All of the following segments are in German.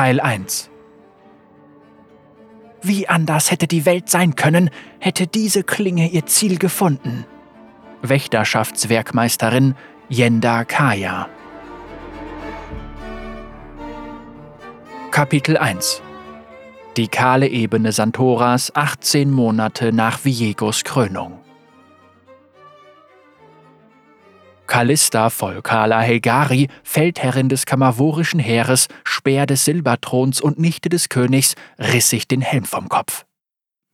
Teil 1 Wie anders hätte die Welt sein können, hätte diese Klinge ihr Ziel gefunden. Wächterschaftswerkmeisterin Yenda Kaya. Kapitel 1 Die kahle Ebene Santoras 18 Monate nach Viegos Krönung Callista Volcala Helgari, Feldherrin des kamavorischen Heeres, Speer des Silberthrons und Nichte des Königs, riss sich den Helm vom Kopf.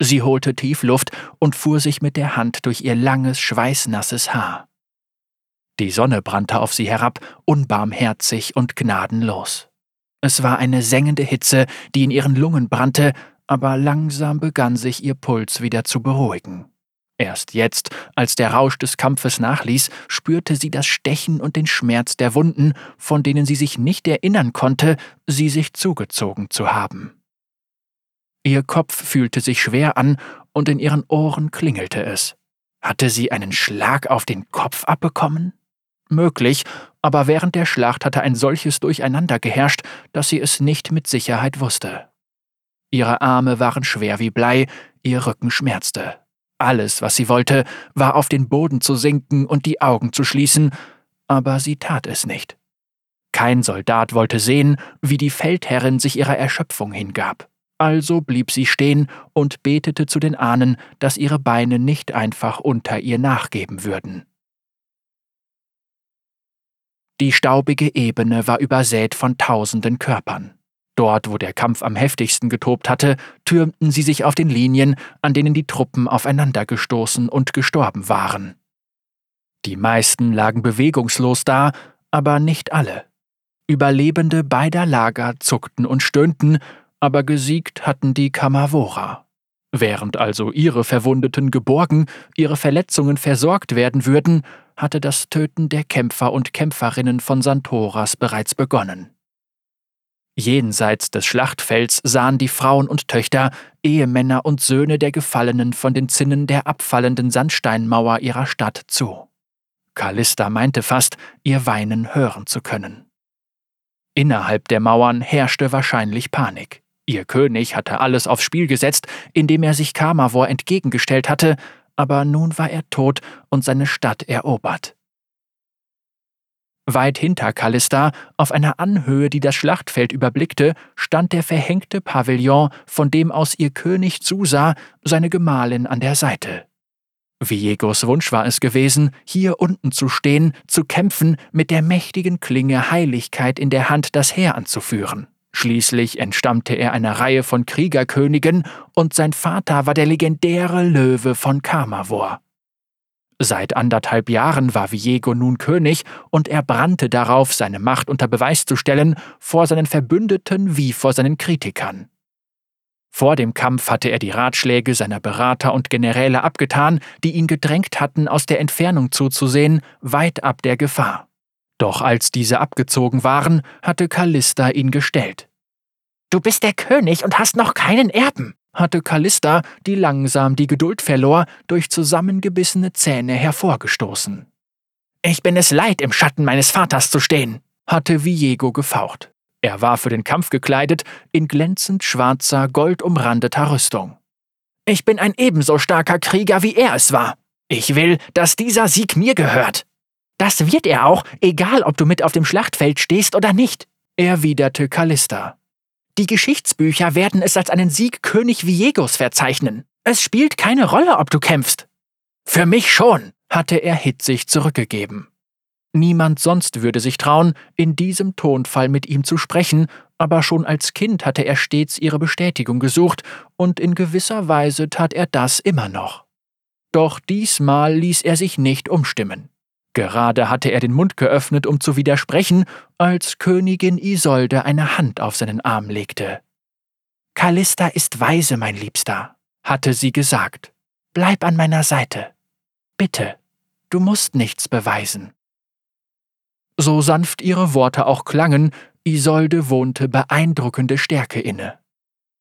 Sie holte tief Luft und fuhr sich mit der Hand durch ihr langes, schweißnasses Haar. Die Sonne brannte auf sie herab, unbarmherzig und gnadenlos. Es war eine sengende Hitze, die in ihren Lungen brannte, aber langsam begann sich ihr Puls wieder zu beruhigen. Erst jetzt, als der Rausch des Kampfes nachließ, spürte sie das Stechen und den Schmerz der Wunden, von denen sie sich nicht erinnern konnte, sie sich zugezogen zu haben. Ihr Kopf fühlte sich schwer an und in ihren Ohren klingelte es. Hatte sie einen Schlag auf den Kopf abbekommen? Möglich, aber während der Schlacht hatte ein solches Durcheinander geherrscht, dass sie es nicht mit Sicherheit wusste. Ihre Arme waren schwer wie Blei, ihr Rücken schmerzte. Alles, was sie wollte, war auf den Boden zu sinken und die Augen zu schließen, aber sie tat es nicht. Kein Soldat wollte sehen, wie die Feldherrin sich ihrer Erschöpfung hingab. Also blieb sie stehen und betete zu den Ahnen, dass ihre Beine nicht einfach unter ihr nachgeben würden. Die staubige Ebene war übersät von tausenden Körpern. Dort, wo der Kampf am heftigsten getobt hatte, türmten sie sich auf den Linien, an denen die Truppen aufeinandergestoßen und gestorben waren. Die meisten lagen bewegungslos da, aber nicht alle. Überlebende beider Lager zuckten und stöhnten, aber gesiegt hatten die Kamavora. Während also ihre Verwundeten geborgen, ihre Verletzungen versorgt werden würden, hatte das Töten der Kämpfer und Kämpferinnen von Santoras bereits begonnen. Jenseits des Schlachtfelds sahen die Frauen und Töchter, Ehemänner und Söhne der Gefallenen von den Zinnen der abfallenden Sandsteinmauer ihrer Stadt zu. Callista meinte fast, ihr Weinen hören zu können. Innerhalb der Mauern herrschte wahrscheinlich Panik. Ihr König hatte alles aufs Spiel gesetzt, indem er sich Kamavor entgegengestellt hatte, aber nun war er tot und seine Stadt erobert. Weit hinter Callista, auf einer Anhöhe, die das Schlachtfeld überblickte, stand der verhängte Pavillon, von dem aus ihr König zusah, seine Gemahlin an der Seite. Viegos Wunsch war es gewesen, hier unten zu stehen, zu kämpfen, mit der mächtigen Klinge Heiligkeit in der Hand das Heer anzuführen. Schließlich entstammte er einer Reihe von Kriegerkönigen und sein Vater war der legendäre Löwe von Kamavor. Seit anderthalb Jahren war Viego nun König und er brannte darauf, seine Macht unter Beweis zu stellen, vor seinen Verbündeten wie vor seinen Kritikern. Vor dem Kampf hatte er die Ratschläge seiner Berater und Generäle abgetan, die ihn gedrängt hatten, aus der Entfernung zuzusehen, weit ab der Gefahr. Doch als diese abgezogen waren, hatte Callista ihn gestellt. Du bist der König und hast noch keinen Erben, hatte Callista, die langsam die Geduld verlor, durch zusammengebissene Zähne hervorgestoßen. Ich bin es leid, im Schatten meines Vaters zu stehen, hatte Viego gefaucht. Er war für den Kampf gekleidet, in glänzend schwarzer, goldumrandeter Rüstung. Ich bin ein ebenso starker Krieger, wie er es war. Ich will, dass dieser Sieg mir gehört. Das wird er auch, egal ob du mit auf dem Schlachtfeld stehst oder nicht, erwiderte Callista. Die Geschichtsbücher werden es als einen Sieg König Viegos verzeichnen. Es spielt keine Rolle, ob du kämpfst. Für mich schon, hatte er hitzig zurückgegeben. Niemand sonst würde sich trauen, in diesem Tonfall mit ihm zu sprechen, aber schon als Kind hatte er stets ihre Bestätigung gesucht, und in gewisser Weise tat er das immer noch. Doch diesmal ließ er sich nicht umstimmen. Gerade hatte er den Mund geöffnet, um zu widersprechen, als Königin Isolde eine Hand auf seinen Arm legte. Callista ist weise, mein Liebster, hatte sie gesagt. Bleib an meiner Seite. Bitte, du musst nichts beweisen. So sanft ihre Worte auch klangen, Isolde wohnte beeindruckende Stärke inne.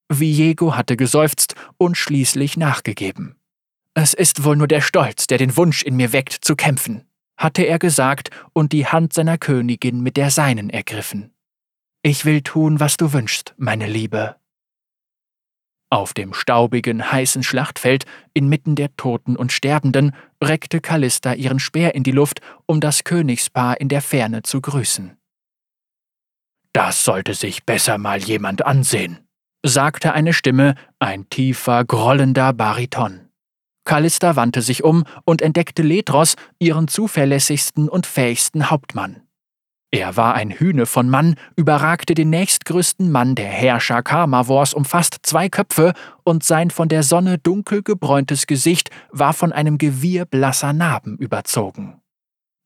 Viego hatte geseufzt und schließlich nachgegeben. Es ist wohl nur der Stolz, der den Wunsch in mir weckt, zu kämpfen hatte er gesagt und die Hand seiner Königin mit der seinen ergriffen. Ich will tun, was du wünschst, meine Liebe. Auf dem staubigen, heißen Schlachtfeld, inmitten der Toten und Sterbenden, reckte Callista ihren Speer in die Luft, um das Königspaar in der Ferne zu grüßen. Das sollte sich besser mal jemand ansehen, sagte eine Stimme, ein tiefer, grollender Bariton. Callista wandte sich um und entdeckte Ledros, ihren zuverlässigsten und fähigsten Hauptmann. Er war ein Hühne von Mann, überragte den nächstgrößten Mann der Herrscher Karmavors um fast zwei Köpfe und sein von der Sonne dunkel gebräuntes Gesicht war von einem Gewirr blasser Narben überzogen.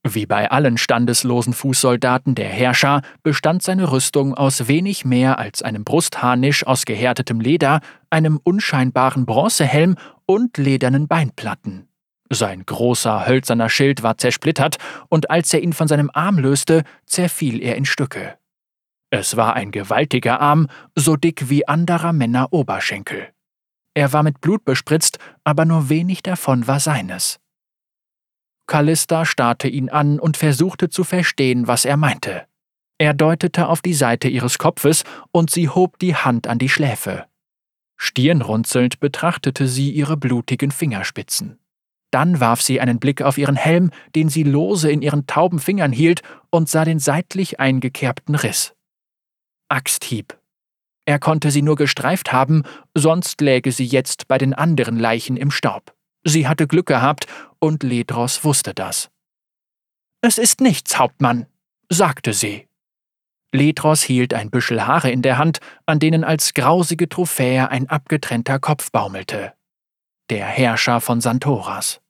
Wie bei allen standeslosen Fußsoldaten der Herrscher bestand seine Rüstung aus wenig mehr als einem Brustharnisch aus gehärtetem Leder, einem unscheinbaren Bronzehelm und ledernen Beinplatten. Sein großer hölzerner Schild war zersplittert, und als er ihn von seinem Arm löste, zerfiel er in Stücke. Es war ein gewaltiger Arm, so dick wie anderer Männer Oberschenkel. Er war mit Blut bespritzt, aber nur wenig davon war seines. Callista starrte ihn an und versuchte zu verstehen, was er meinte. Er deutete auf die Seite ihres Kopfes und sie hob die Hand an die Schläfe. Stirnrunzelnd betrachtete sie ihre blutigen Fingerspitzen. Dann warf sie einen Blick auf ihren Helm, den sie lose in ihren tauben Fingern hielt, und sah den seitlich eingekerbten Riss. Axthieb. Er konnte sie nur gestreift haben, sonst läge sie jetzt bei den anderen Leichen im Staub. Sie hatte Glück gehabt, und Ledros wusste das. Es ist nichts, Hauptmann, sagte sie. Ledros hielt ein Büschel Haare in der Hand, an denen als grausige Trophäe ein abgetrennter Kopf baumelte der Herrscher von Santoras.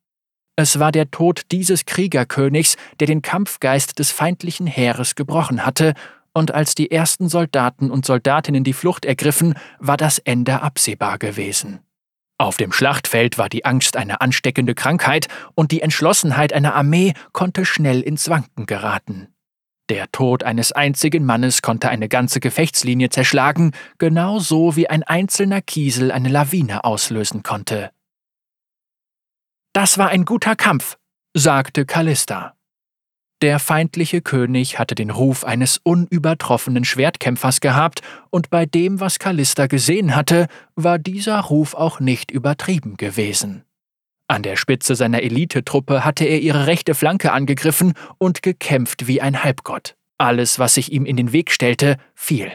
Es war der Tod dieses Kriegerkönigs, der den Kampfgeist des feindlichen Heeres gebrochen hatte, und als die ersten Soldaten und Soldatinnen die Flucht ergriffen, war das Ende absehbar gewesen. Auf dem Schlachtfeld war die Angst eine ansteckende Krankheit, und die Entschlossenheit einer Armee konnte schnell ins Wanken geraten. Der Tod eines einzigen Mannes konnte eine ganze Gefechtslinie zerschlagen, genauso wie ein einzelner Kiesel eine Lawine auslösen konnte. Das war ein guter Kampf, sagte Callista. Der feindliche König hatte den Ruf eines unübertroffenen Schwertkämpfers gehabt, und bei dem, was Callista gesehen hatte, war dieser Ruf auch nicht übertrieben gewesen. An der Spitze seiner Elitetruppe hatte er ihre rechte Flanke angegriffen und gekämpft wie ein Halbgott. Alles, was sich ihm in den Weg stellte, fiel.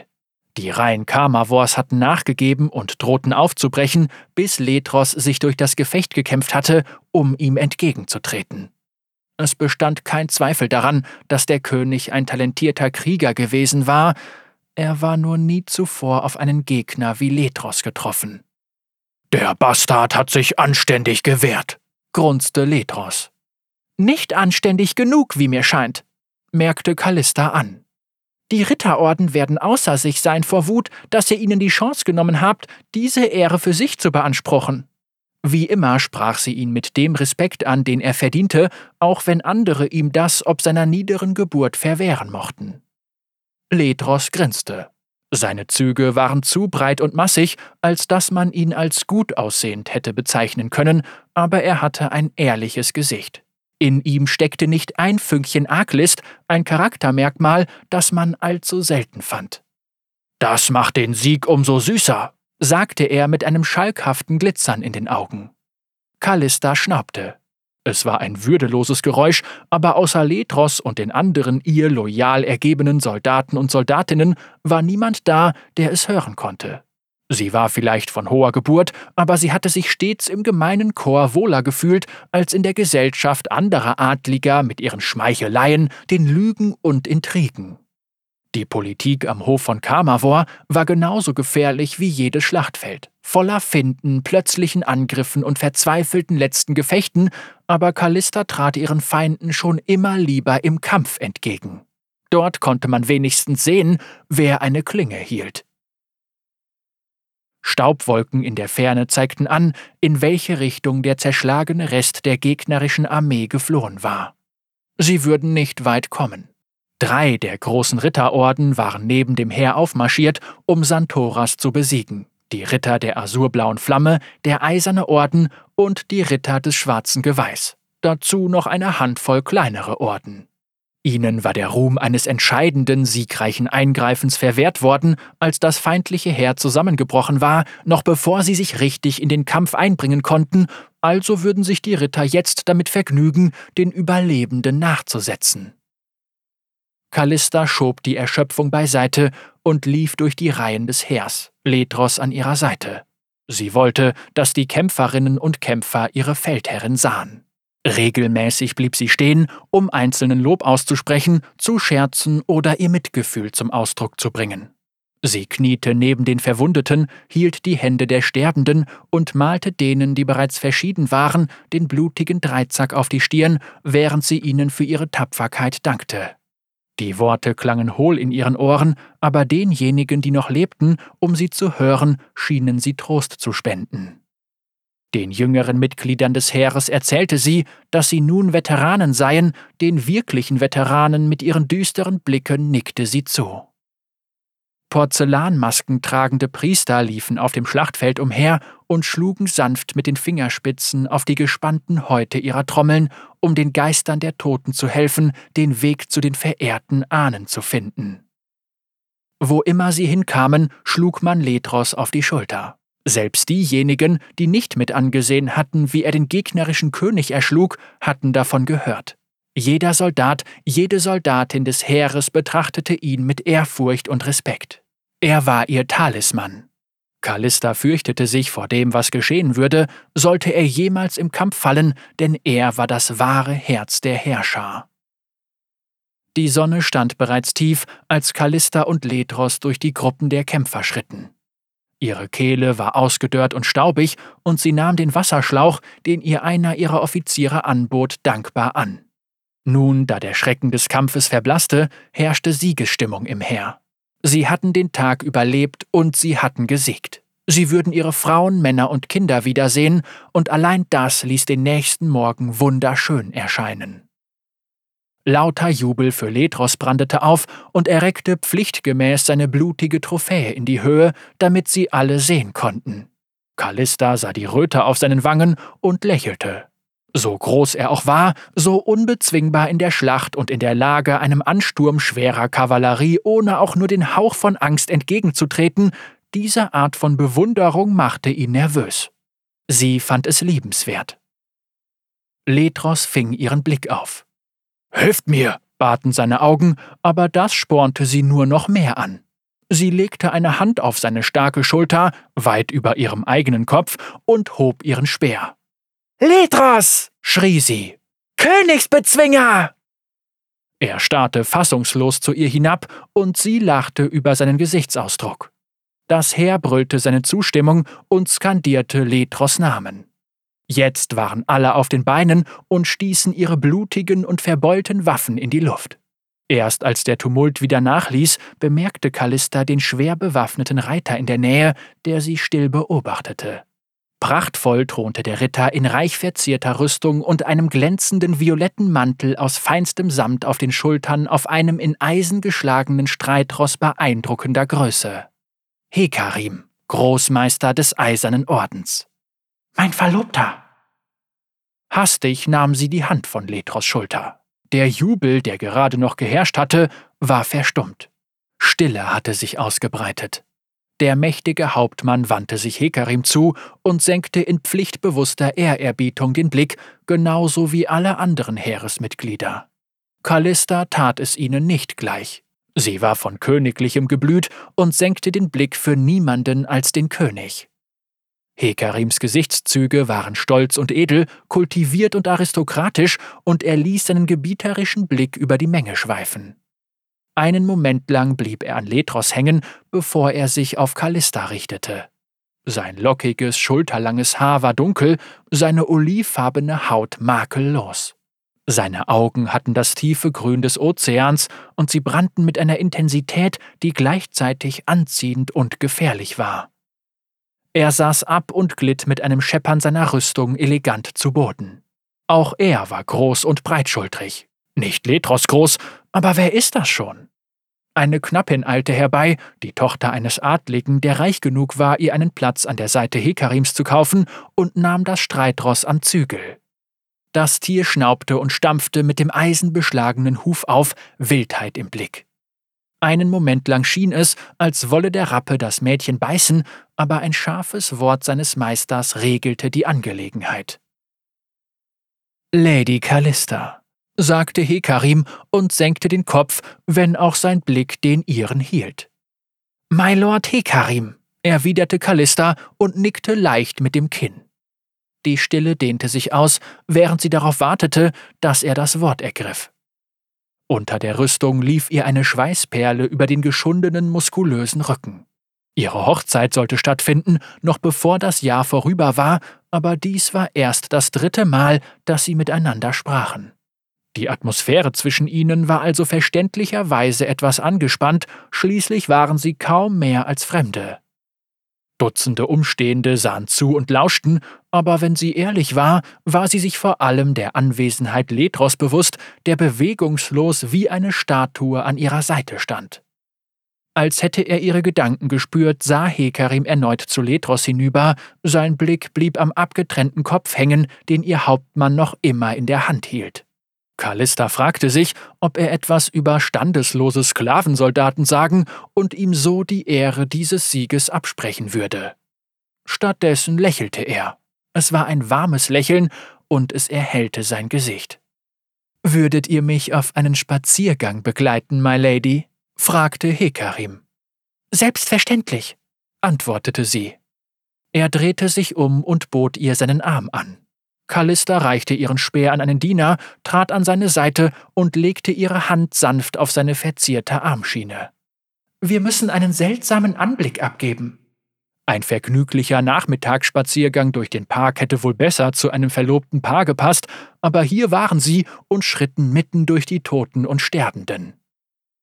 Die Reihen Karmavors hatten nachgegeben und drohten aufzubrechen, bis Letros sich durch das Gefecht gekämpft hatte, um ihm entgegenzutreten. Es bestand kein Zweifel daran, dass der König ein talentierter Krieger gewesen war, er war nur nie zuvor auf einen Gegner wie Letros getroffen. Der Bastard hat sich anständig gewehrt, grunzte Letros. Nicht anständig genug, wie mir scheint, merkte Callista an. Die Ritterorden werden außer sich sein vor Wut, dass ihr ihnen die Chance genommen habt, diese Ehre für sich zu beanspruchen. Wie immer sprach sie ihn mit dem Respekt an, den er verdiente, auch wenn andere ihm das ob seiner niederen Geburt verwehren mochten. Ledros grinste. Seine Züge waren zu breit und massig, als dass man ihn als gut aussehend hätte bezeichnen können, aber er hatte ein ehrliches Gesicht. In ihm steckte nicht ein Fünkchen Arglist, ein Charaktermerkmal, das man allzu selten fand. Das macht den Sieg umso süßer, sagte er mit einem schalkhaften Glitzern in den Augen. Callista schnaubte. Es war ein würdeloses Geräusch, aber außer Letros und den anderen ihr loyal ergebenen Soldaten und Soldatinnen war niemand da, der es hören konnte. Sie war vielleicht von hoher Geburt, aber sie hatte sich stets im gemeinen Chor wohler gefühlt als in der Gesellschaft anderer Adliger mit ihren Schmeicheleien, den Lügen und Intrigen. Die Politik am Hof von Kamavor war genauso gefährlich wie jedes Schlachtfeld, voller Finden, plötzlichen Angriffen und verzweifelten letzten Gefechten, aber Callista trat ihren Feinden schon immer lieber im Kampf entgegen. Dort konnte man wenigstens sehen, wer eine Klinge hielt. Staubwolken in der Ferne zeigten an, in welche Richtung der zerschlagene Rest der gegnerischen Armee geflohen war. Sie würden nicht weit kommen. Drei der großen Ritterorden waren neben dem Heer aufmarschiert, um Santoras zu besiegen. Die Ritter der azurblauen Flamme, der Eiserne Orden und die Ritter des schwarzen Geweihs. Dazu noch eine Handvoll kleinere Orden. Ihnen war der Ruhm eines entscheidenden, siegreichen Eingreifens verwehrt worden, als das feindliche Heer zusammengebrochen war, noch bevor sie sich richtig in den Kampf einbringen konnten, also würden sich die Ritter jetzt damit vergnügen, den Überlebenden nachzusetzen. Callista schob die Erschöpfung beiseite und lief durch die Reihen des Heers, Letros an ihrer Seite. Sie wollte, dass die Kämpferinnen und Kämpfer ihre Feldherrin sahen. Regelmäßig blieb sie stehen, um einzelnen Lob auszusprechen, zu scherzen oder ihr Mitgefühl zum Ausdruck zu bringen. Sie kniete neben den Verwundeten, hielt die Hände der Sterbenden und malte denen, die bereits verschieden waren, den blutigen Dreizack auf die Stirn, während sie ihnen für ihre Tapferkeit dankte. Die Worte klangen hohl in ihren Ohren, aber denjenigen, die noch lebten, um sie zu hören, schienen sie Trost zu spenden. Den jüngeren Mitgliedern des Heeres erzählte sie, dass sie nun Veteranen seien, den wirklichen Veteranen mit ihren düsteren Blicken nickte sie zu. Porzellanmasken tragende Priester liefen auf dem Schlachtfeld umher und schlugen sanft mit den Fingerspitzen auf die gespannten Häute ihrer Trommeln, um den Geistern der Toten zu helfen, den Weg zu den verehrten Ahnen zu finden. Wo immer sie hinkamen, schlug man Letros auf die Schulter. Selbst diejenigen, die nicht mit angesehen hatten, wie er den gegnerischen König erschlug, hatten davon gehört. Jeder Soldat, jede Soldatin des Heeres betrachtete ihn mit Ehrfurcht und Respekt. Er war ihr Talisman. Callista fürchtete sich vor dem, was geschehen würde, sollte er jemals im Kampf fallen, denn er war das wahre Herz der Herrscher. Die Sonne stand bereits tief, als Callista und Letros durch die Gruppen der Kämpfer schritten. Ihre Kehle war ausgedörrt und staubig, und sie nahm den Wasserschlauch, den ihr einer ihrer Offiziere anbot, dankbar an. Nun, da der Schrecken des Kampfes verblasste, herrschte Siegesstimmung im Heer. Sie hatten den Tag überlebt und sie hatten gesiegt. Sie würden ihre Frauen, Männer und Kinder wiedersehen, und allein das ließ den nächsten Morgen wunderschön erscheinen. Lauter Jubel für Letros brandete auf und er reckte pflichtgemäß seine blutige Trophäe in die Höhe, damit sie alle sehen konnten. Callista sah die Röte auf seinen Wangen und lächelte. So groß er auch war, so unbezwingbar in der Schlacht und in der Lage, einem Ansturm schwerer Kavallerie ohne auch nur den Hauch von Angst entgegenzutreten, diese Art von Bewunderung machte ihn nervös. Sie fand es liebenswert. Letros fing ihren Blick auf. Helft mir, baten seine Augen, aber das spornte sie nur noch mehr an. Sie legte eine Hand auf seine starke Schulter, weit über ihrem eigenen Kopf, und hob ihren Speer. Letros! schrie sie. Königsbezwinger! Er starrte fassungslos zu ihr hinab, und sie lachte über seinen Gesichtsausdruck. Das Heer brüllte seine Zustimmung und skandierte Letros Namen. Jetzt waren alle auf den Beinen und stießen ihre blutigen und verbeulten Waffen in die Luft. Erst als der Tumult wieder nachließ, bemerkte Callista den schwer bewaffneten Reiter in der Nähe, der sie still beobachtete. Prachtvoll thronte der Ritter in reich verzierter Rüstung und einem glänzenden violetten Mantel aus feinstem Samt auf den Schultern auf einem in Eisen geschlagenen Streitross beeindruckender Größe. Hekarim, Großmeister des Eisernen Ordens. Mein Verlobter! Hastig nahm sie die Hand von Letros Schulter. Der Jubel, der gerade noch geherrscht hatte, war verstummt. Stille hatte sich ausgebreitet. Der mächtige Hauptmann wandte sich Hekarim zu und senkte in pflichtbewusster Ehrerbietung den Blick, genauso wie alle anderen Heeresmitglieder. Callista tat es ihnen nicht gleich. Sie war von königlichem Geblüt und senkte den Blick für niemanden als den König. Hekarims Gesichtszüge waren stolz und edel, kultiviert und aristokratisch, und er ließ seinen gebieterischen Blick über die Menge schweifen. Einen Moment lang blieb er an Letros hängen, bevor er sich auf Callista richtete. Sein lockiges, schulterlanges Haar war dunkel, seine olivfarbene Haut makellos. Seine Augen hatten das tiefe Grün des Ozeans und sie brannten mit einer Intensität, die gleichzeitig anziehend und gefährlich war. Er saß ab und glitt mit einem Scheppern seiner Rüstung elegant zu Boden. Auch er war groß und breitschultrig. Nicht Letros groß, aber wer ist das schon? Eine Knappin eilte herbei, die Tochter eines Adligen, der reich genug war, ihr einen Platz an der Seite Hekarims zu kaufen, und nahm das Streitross am Zügel. Das Tier schnaubte und stampfte mit dem eisenbeschlagenen Huf auf, Wildheit im Blick. Einen Moment lang schien es, als wolle der Rappe das Mädchen beißen, aber ein scharfes Wort seines Meisters regelte die Angelegenheit. Lady Callista, sagte Hekarim und senkte den Kopf, wenn auch sein Blick den ihren hielt. My Lord Hekarim, erwiderte Callista und nickte leicht mit dem Kinn. Die Stille dehnte sich aus, während sie darauf wartete, dass er das Wort ergriff. Unter der Rüstung lief ihr eine Schweißperle über den geschundenen, muskulösen Rücken. Ihre Hochzeit sollte stattfinden, noch bevor das Jahr vorüber war, aber dies war erst das dritte Mal, dass sie miteinander sprachen. Die Atmosphäre zwischen ihnen war also verständlicherweise etwas angespannt, schließlich waren sie kaum mehr als Fremde. Dutzende Umstehende sahen zu und lauschten, aber wenn sie ehrlich war, war sie sich vor allem der Anwesenheit Letros bewusst, der bewegungslos wie eine Statue an ihrer Seite stand. Als hätte er ihre Gedanken gespürt, sah Hekarim erneut zu Letros hinüber, sein Blick blieb am abgetrennten Kopf hängen, den ihr Hauptmann noch immer in der Hand hielt. Callista fragte sich, ob er etwas über standeslose Sklavensoldaten sagen und ihm so die Ehre dieses Sieges absprechen würde. Stattdessen lächelte er. Es war ein warmes Lächeln und es erhellte sein Gesicht. Würdet ihr mich auf einen Spaziergang begleiten, my Lady? fragte Hekarim. Selbstverständlich, antwortete sie. Er drehte sich um und bot ihr seinen Arm an. Callista reichte ihren Speer an einen Diener, trat an seine Seite und legte ihre Hand sanft auf seine verzierte Armschiene. Wir müssen einen seltsamen Anblick abgeben. Ein vergnüglicher Nachmittagsspaziergang durch den Park hätte wohl besser zu einem verlobten Paar gepasst, aber hier waren sie und schritten mitten durch die Toten und Sterbenden.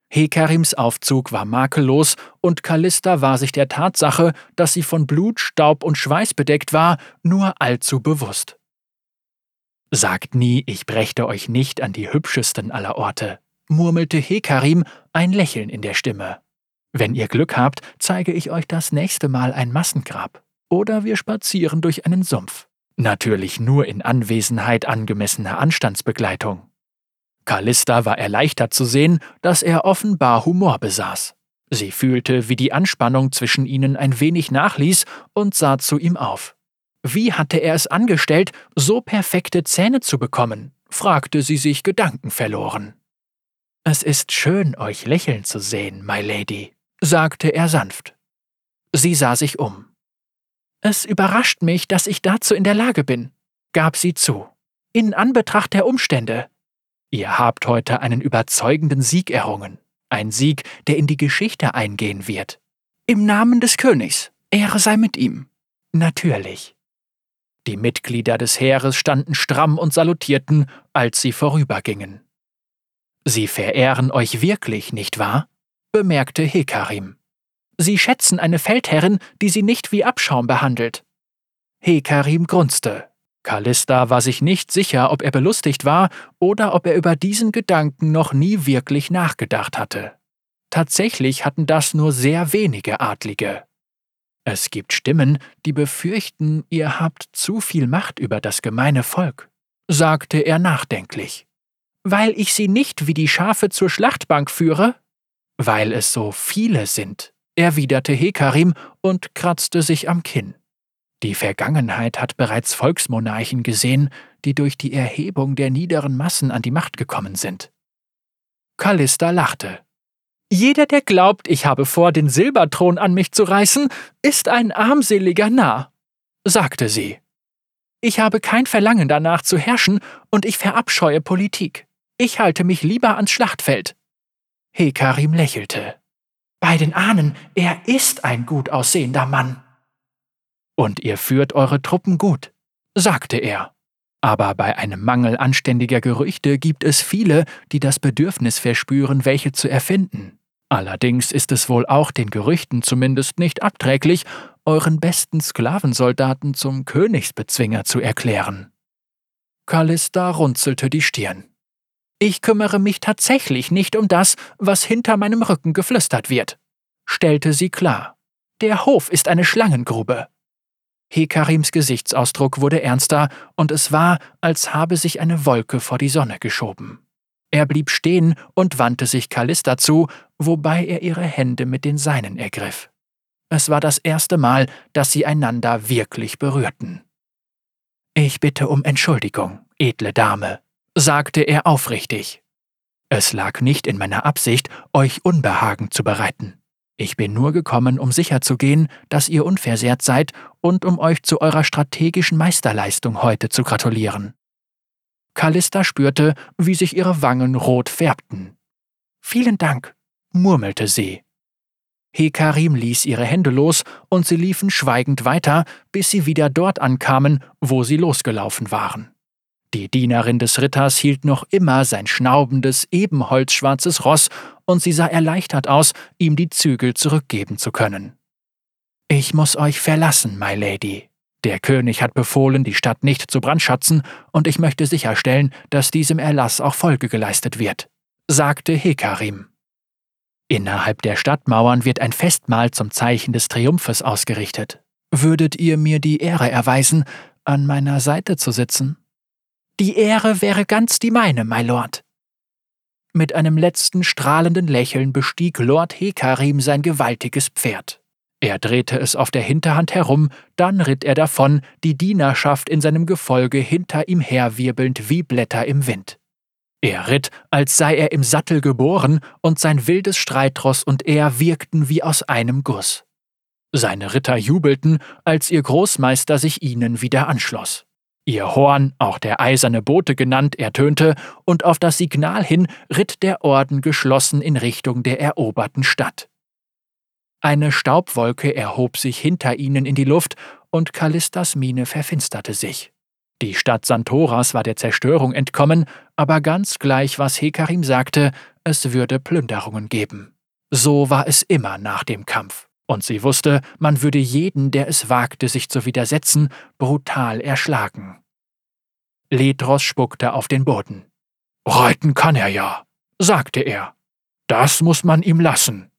Hekarims Aufzug war makellos und Callista war sich der Tatsache, dass sie von Blut, Staub und Schweiß bedeckt war, nur allzu bewusst. Sagt nie, ich brächte euch nicht an die hübschesten aller Orte, murmelte Hekarim, ein Lächeln in der Stimme. Wenn ihr Glück habt, zeige ich euch das nächste Mal ein Massengrab. Oder wir spazieren durch einen Sumpf. Natürlich nur in Anwesenheit angemessener Anstandsbegleitung. Callista war erleichtert zu sehen, dass er offenbar Humor besaß. Sie fühlte, wie die Anspannung zwischen ihnen ein wenig nachließ und sah zu ihm auf. Wie hatte er es angestellt, so perfekte Zähne zu bekommen? fragte sie sich gedankenverloren. Es ist schön, euch lächeln zu sehen, my Lady, sagte er sanft. Sie sah sich um. Es überrascht mich, dass ich dazu in der Lage bin, gab sie zu. In Anbetracht der Umstände. Ihr habt heute einen überzeugenden Sieg errungen. Ein Sieg, der in die Geschichte eingehen wird. Im Namen des Königs. Ehre sei mit ihm. Natürlich. Die Mitglieder des Heeres standen stramm und salutierten, als sie vorübergingen. Sie verehren euch wirklich, nicht wahr? bemerkte Hekarim. Sie schätzen eine Feldherrin, die sie nicht wie Abschaum behandelt. Hekarim grunzte. Callista war sich nicht sicher, ob er belustigt war oder ob er über diesen Gedanken noch nie wirklich nachgedacht hatte. Tatsächlich hatten das nur sehr wenige Adlige. Es gibt Stimmen, die befürchten, ihr habt zu viel Macht über das gemeine Volk, sagte er nachdenklich. Weil ich sie nicht wie die Schafe zur Schlachtbank führe? Weil es so viele sind, erwiderte Hekarim und kratzte sich am Kinn. Die Vergangenheit hat bereits Volksmonarchen gesehen, die durch die Erhebung der niederen Massen an die Macht gekommen sind. Callista lachte. Jeder, der glaubt, ich habe vor, den Silberthron an mich zu reißen, ist ein armseliger Narr, sagte sie. Ich habe kein Verlangen danach zu herrschen und ich verabscheue Politik. Ich halte mich lieber ans Schlachtfeld. Hekarim lächelte. Bei den Ahnen, er ist ein gut aussehender Mann. Und ihr führt eure Truppen gut, sagte er. Aber bei einem Mangel anständiger Gerüchte gibt es viele, die das Bedürfnis verspüren, welche zu erfinden. Allerdings ist es wohl auch den Gerüchten zumindest nicht abträglich, euren besten Sklavensoldaten zum Königsbezwinger zu erklären. Callista runzelte die Stirn. Ich kümmere mich tatsächlich nicht um das, was hinter meinem Rücken geflüstert wird, stellte sie klar. Der Hof ist eine Schlangengrube. Hekarims Gesichtsausdruck wurde ernster, und es war, als habe sich eine Wolke vor die Sonne geschoben. Er blieb stehen und wandte sich Callista zu, wobei er ihre Hände mit den seinen ergriff. Es war das erste Mal, dass sie einander wirklich berührten. Ich bitte um Entschuldigung, edle Dame, sagte er aufrichtig. Es lag nicht in meiner Absicht, euch Unbehagen zu bereiten. Ich bin nur gekommen, um sicherzugehen, dass ihr unversehrt seid und um euch zu eurer strategischen Meisterleistung heute zu gratulieren. Callista spürte, wie sich ihre Wangen rot färbten. Vielen Dank, murmelte sie. Hekarim ließ ihre Hände los und sie liefen schweigend weiter, bis sie wieder dort ankamen, wo sie losgelaufen waren. Die Dienerin des Ritters hielt noch immer sein schnaubendes, ebenholzschwarzes Ross, und sie sah erleichtert aus, ihm die Zügel zurückgeben zu können. Ich muss euch verlassen, my Lady, der König hat befohlen, die Stadt nicht zu brandschatzen, und ich möchte sicherstellen, dass diesem Erlass auch Folge geleistet wird, sagte Hekarim. Innerhalb der Stadtmauern wird ein Festmahl zum Zeichen des Triumphes ausgerichtet. Würdet ihr mir die Ehre erweisen, an meiner Seite zu sitzen? Die Ehre wäre ganz die meine, my Lord. Mit einem letzten strahlenden Lächeln bestieg Lord Hekarim sein gewaltiges Pferd. Er drehte es auf der Hinterhand herum, dann ritt er davon, die Dienerschaft in seinem Gefolge hinter ihm herwirbelnd wie Blätter im Wind. Er ritt, als sei er im Sattel geboren, und sein wildes Streitross und er wirkten wie aus einem Guss. Seine Ritter jubelten, als ihr Großmeister sich ihnen wieder anschloss. Ihr Horn, auch der eiserne Bote genannt, ertönte, und auf das Signal hin ritt der Orden geschlossen in Richtung der eroberten Stadt. Eine Staubwolke erhob sich hinter ihnen in die Luft, und Callistas Miene verfinsterte sich. Die Stadt Santoras war der Zerstörung entkommen, aber ganz gleich, was Hekarim sagte, es würde Plünderungen geben. So war es immer nach dem Kampf. Und sie wusste, man würde jeden, der es wagte, sich zu widersetzen, brutal erschlagen. Ledros spuckte auf den Boden. Reiten kann er ja, sagte er. Das muss man ihm lassen.